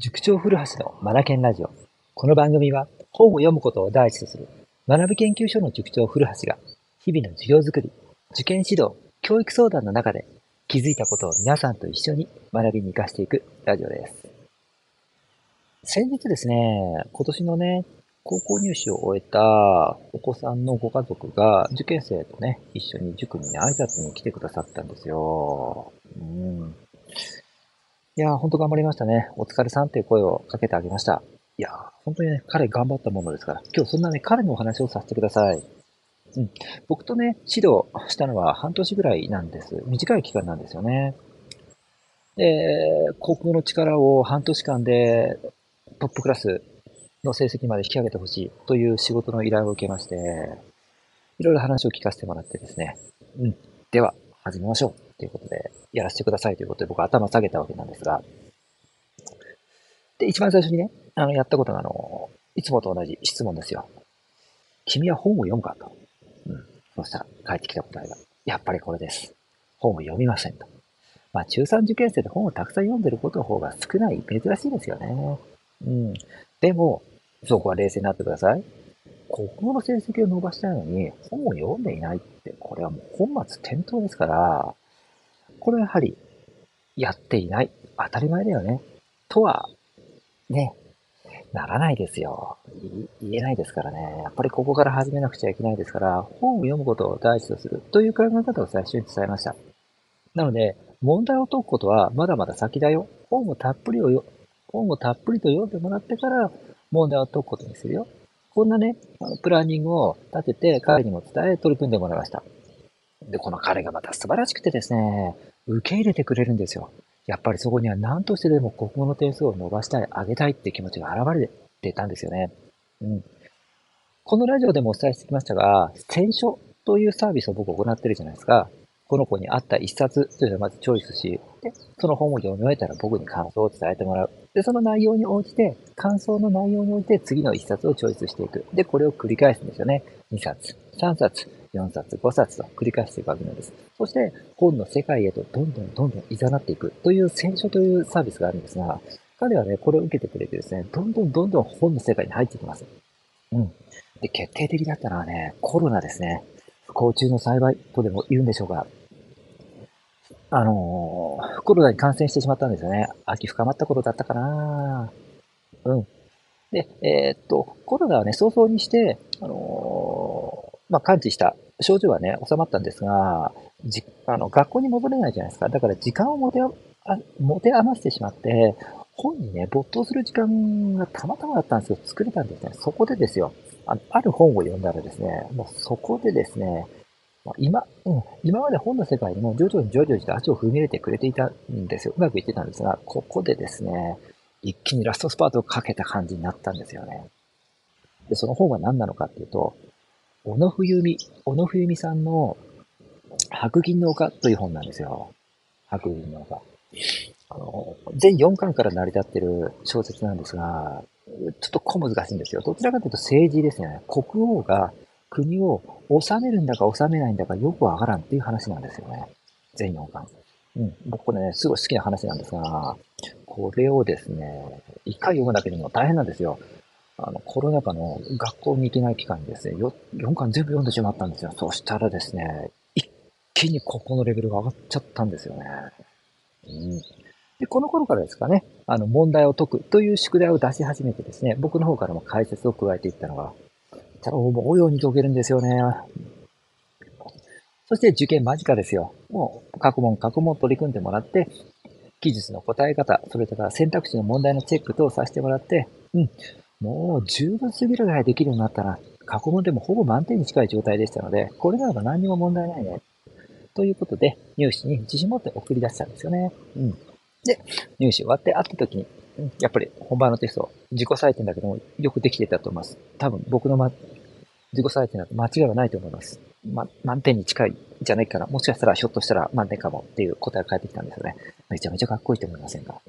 塾長古橋のマナケンラジオ。この番組は本を読むことを第一とする学び研究所の塾長古橋が日々の授業づくり、受験指導、教育相談の中で気づいたことを皆さんと一緒に学びに活かしていくラジオです。先日ですね、今年のね、高校入試を終えたお子さんのご家族が受験生とね、一緒に塾にね、挨拶に来てくださったんですよ。うん。いやー、ほんと頑張りましたね。お疲れさんっていう声をかけてあげました。いやー、本当にね、彼頑張ったものですから、今日そんなね、彼のお話をさせてください。うん。僕とね、指導したのは半年ぐらいなんです。短い期間なんですよね。で、高校の力を半年間でトップクラスの成績まで引き上げてほしいという仕事の依頼を受けまして、いろいろ話を聞かせてもらってですね。うん。では、始めましょう。ということで、やらせてくださいということで僕は頭下げたわけなんですが、で、一番最初にね、あの、やったことが、あの、いつもと同じ質問ですよ。君は本を読むかと。うん。そしたら、返ってきた答えが、やっぱりこれです。本を読みませんと。まあ、中3受験生で本をたくさん読んでることの方が少ない、珍しいですよね。うん。でも、そこは冷静になってください。国語の成績を伸ばしたいのに、本を読んでいないって、これはもう本末転倒ですから、これはやはり、やっていない。当たり前だよね。とは、ね、ならないですよ。言えないですからね。やっぱりここから始めなくちゃいけないですから、本を読むことを第一とするという考え方を最初に伝えました。なので、問題を解くことはまだまだ先だよ。本をたっぷりを本をたっぷりと読んでもらってから問題を解くことにするよ。こんなね、あのプランニングを立てて彼にも伝え取り組んでもらいました。で、この彼がまた素晴らしくてですね、受け入れてくれるんですよ。やっぱりそこには何としてでも国語の点数を伸ばしたい、上げたいって気持ちが現れてたんですよね。うん。このラジオでもお伝えしてきましたが、選書というサービスを僕行ってるじゃないですか。この子に合った一冊というのをまずチョイスし、で、その本を読み終えたら僕に感想を伝えてもらう。で、その内容に応じて、感想の内容に応じて次の一冊をチョイスしていく。で、これを繰り返すんですよね。2冊、3冊、4冊、5冊と繰り返していくわけなんです。そして、本の世界へとどんどんどんどん誘っていくという選書というサービスがあるんですが、彼はね、これを受けてくれてですね、どんどんどんどん本の世界に入っていきます。うん。で、決定的だったのはね、コロナですね。不幸中の幸いとでも言うんでしょうか。あのー、コロナに感染してしまったんですよね。秋深まった頃だったかなうん。で、えー、っと、コロナはね、早々にして、あの、まあ、感知した症状はね、収まったんですが、じあの学校に戻れないじゃないですか。だから時間を持てあ持て余してしまって、本にね、没頭する時間がたまたまだったんですよ。作れたんですね。そこでですよ。あある本を読んだらですね、もうそこでですね、今、うん、今まで本の世界にも徐々に徐々にと足を踏み入れてくれていたんですよ。うまくいってたんですが、ここでですね、一気にラストスパートをかけた感じになったんですよね。で、その本は何なのかっていうと、小野冬美、小野冬美さんの白銀の丘という本なんですよ。白銀の丘。あの、全4巻から成り立ってる小説なんですが、ちょっと小難しいんですよ。どちらかというと政治ですね。国王が国を治めるんだか治めないんだかよくわからんっていう話なんですよね。全4巻。うん。僕これね、すごい好きな話なんですが、これをですね、一回読むだけでも大変なんですよ。あの、コロナ禍の学校に行けない期間にですね、4巻全部読んでしまったんですよ。そしたらですね、一気にここのレベルが上がっちゃったんですよね。うん。で、この頃からですかね、あの、問題を解くという宿題を出し始めてですね、僕の方からも解説を加えていったのが、たら思うように解けるんですよね。そして受験間近ですよ。もう、過去問、過去問取り組んでもらって、記述の答え方、それから選択肢の問題のチェック等をさせてもらって、うん、もう十分すぎるぐらいできるようになったら、過去問でもほぼ満点に近い状態でしたので、これならば何にも問題ないね。ということで、入試に自信持って送り出したんですよね。うん。で、入試終わって会った時に、やっぱり本番のテスト、自己採点だけどもよくできてたと思います。多分僕の、ま、自己採点だと間違いはないと思います。ま、満点に近いじゃないかな。もしかしたらひょっとしたら満点かもっていう答えが返ってきたんですよね。めちゃめちゃかっこいいと思いませんか、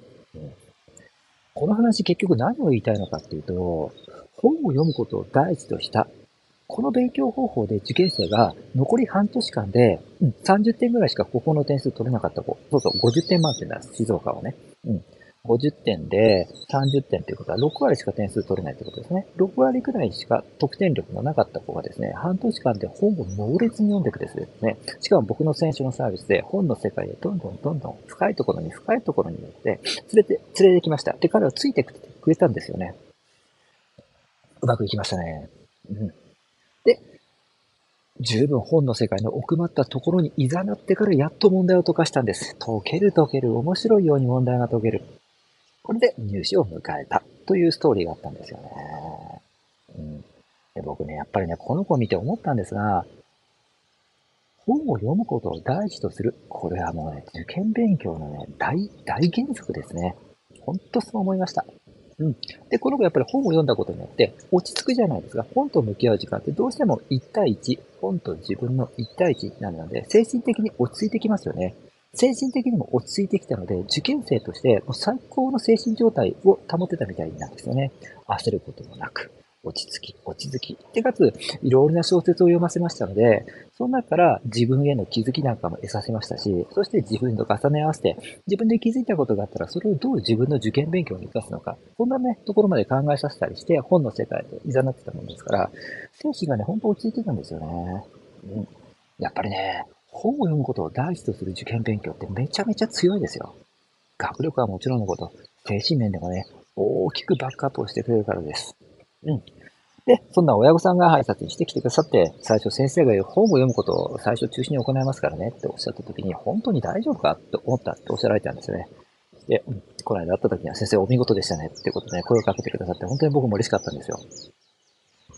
この話結局何を言いたいのかっていうと、本を読むことを第一としたこの勉強方法で受験生が残り半年間で、うん、30点ぐらいしかここの点数取れなかった子、そうそう、50点満点だ、静岡はね。うん。50点で30点ということは6割しか点数取れないということですね。6割くらいしか得点力のなかった子がですね、半年間で本を猛烈に読んでくですね、しかも僕の選手のサービスで本の世界へどんどんどんどん深いところに深いところによって連れて、連れてきました。で、彼はついてくれたんですよね。うまくいきましたね。うん。で、十分本の世界の奥まったところに誘ってからやっと問題を解かしたんです。解ける解ける、面白いように問題が解ける。これで入試を迎えたというストーリーがあったんですよね。うん、で僕ね、やっぱりね、この子を見て思ったんですが、本を読むことを第一とする。これはもうね、受験勉強のね、大、大原則ですね。ほんとそう思いました。うん。で、この子やっぱり本を読んだことによって落ち着くじゃないですか。本と向き合う時間ってどうしても1対1、本と自分の1対1になるので、精神的に落ち着いてきますよね。精神的にも落ち着いてきたので、受験生として最高の精神状態を保てたみたいなんですよね。焦ることもなく、落ち着き、落ち着き。で、かつ、いろいろな小説を読ませましたので、その中から自分への気づきなんかも得させましたし、そして自分と重ね合わせて、自分で気づいたことがあったら、それをどう自分の受験勉強に活かすのか、そんなね、ところまで考えさせたりして、本の世界で誘ってたものですから、精神がね、本当落ち着いてたんですよね。うん。やっぱりね、本を読むことを第一とする受験勉強ってめちゃめちゃ強いですよ。学力はもちろんのこと、精神面でもね、大きくバックアップをしてくれるからです。うん。で、そんな親御さんが挨拶にしてきてくださって、最初先生が言う本を読むことを最初中心に行いますからねっておっしゃった時に、本当に大丈夫かって思ったっておっしゃられたんですよね。で、この間会った時には先生お見事でしたねってことで、声をかけてくださって本当に僕も嬉しかったんですよ。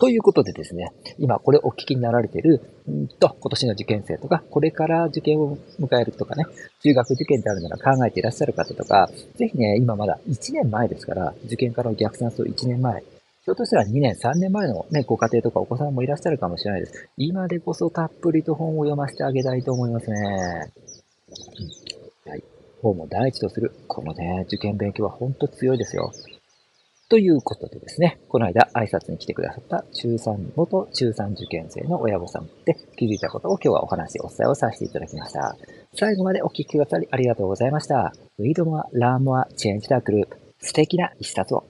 ということでですね、今これお聞きになられている、んと、今年の受験生とか、これから受験を迎えるとかね、中学受験であるなら考えていらっしゃる方とか、ぜひね、今まだ1年前ですから、受験からの逆算すると1年前、ひょっとしたら2年、3年前のね、ご家庭とかお子さんもいらっしゃるかもしれないです。今でこそたっぷりと本を読ませてあげたいと思いますね。うん、はい。本も第一とする、このね、受験勉強は本当強いですよ。ということでですね、この間挨拶に来てくださった中3、元中3受験生の親御さんで気づいたことを今日はお話、お伝えをさせていただきました。最後までお聞きくださりありがとうございました。Read more, learn more, change the group. 素敵な一冊を。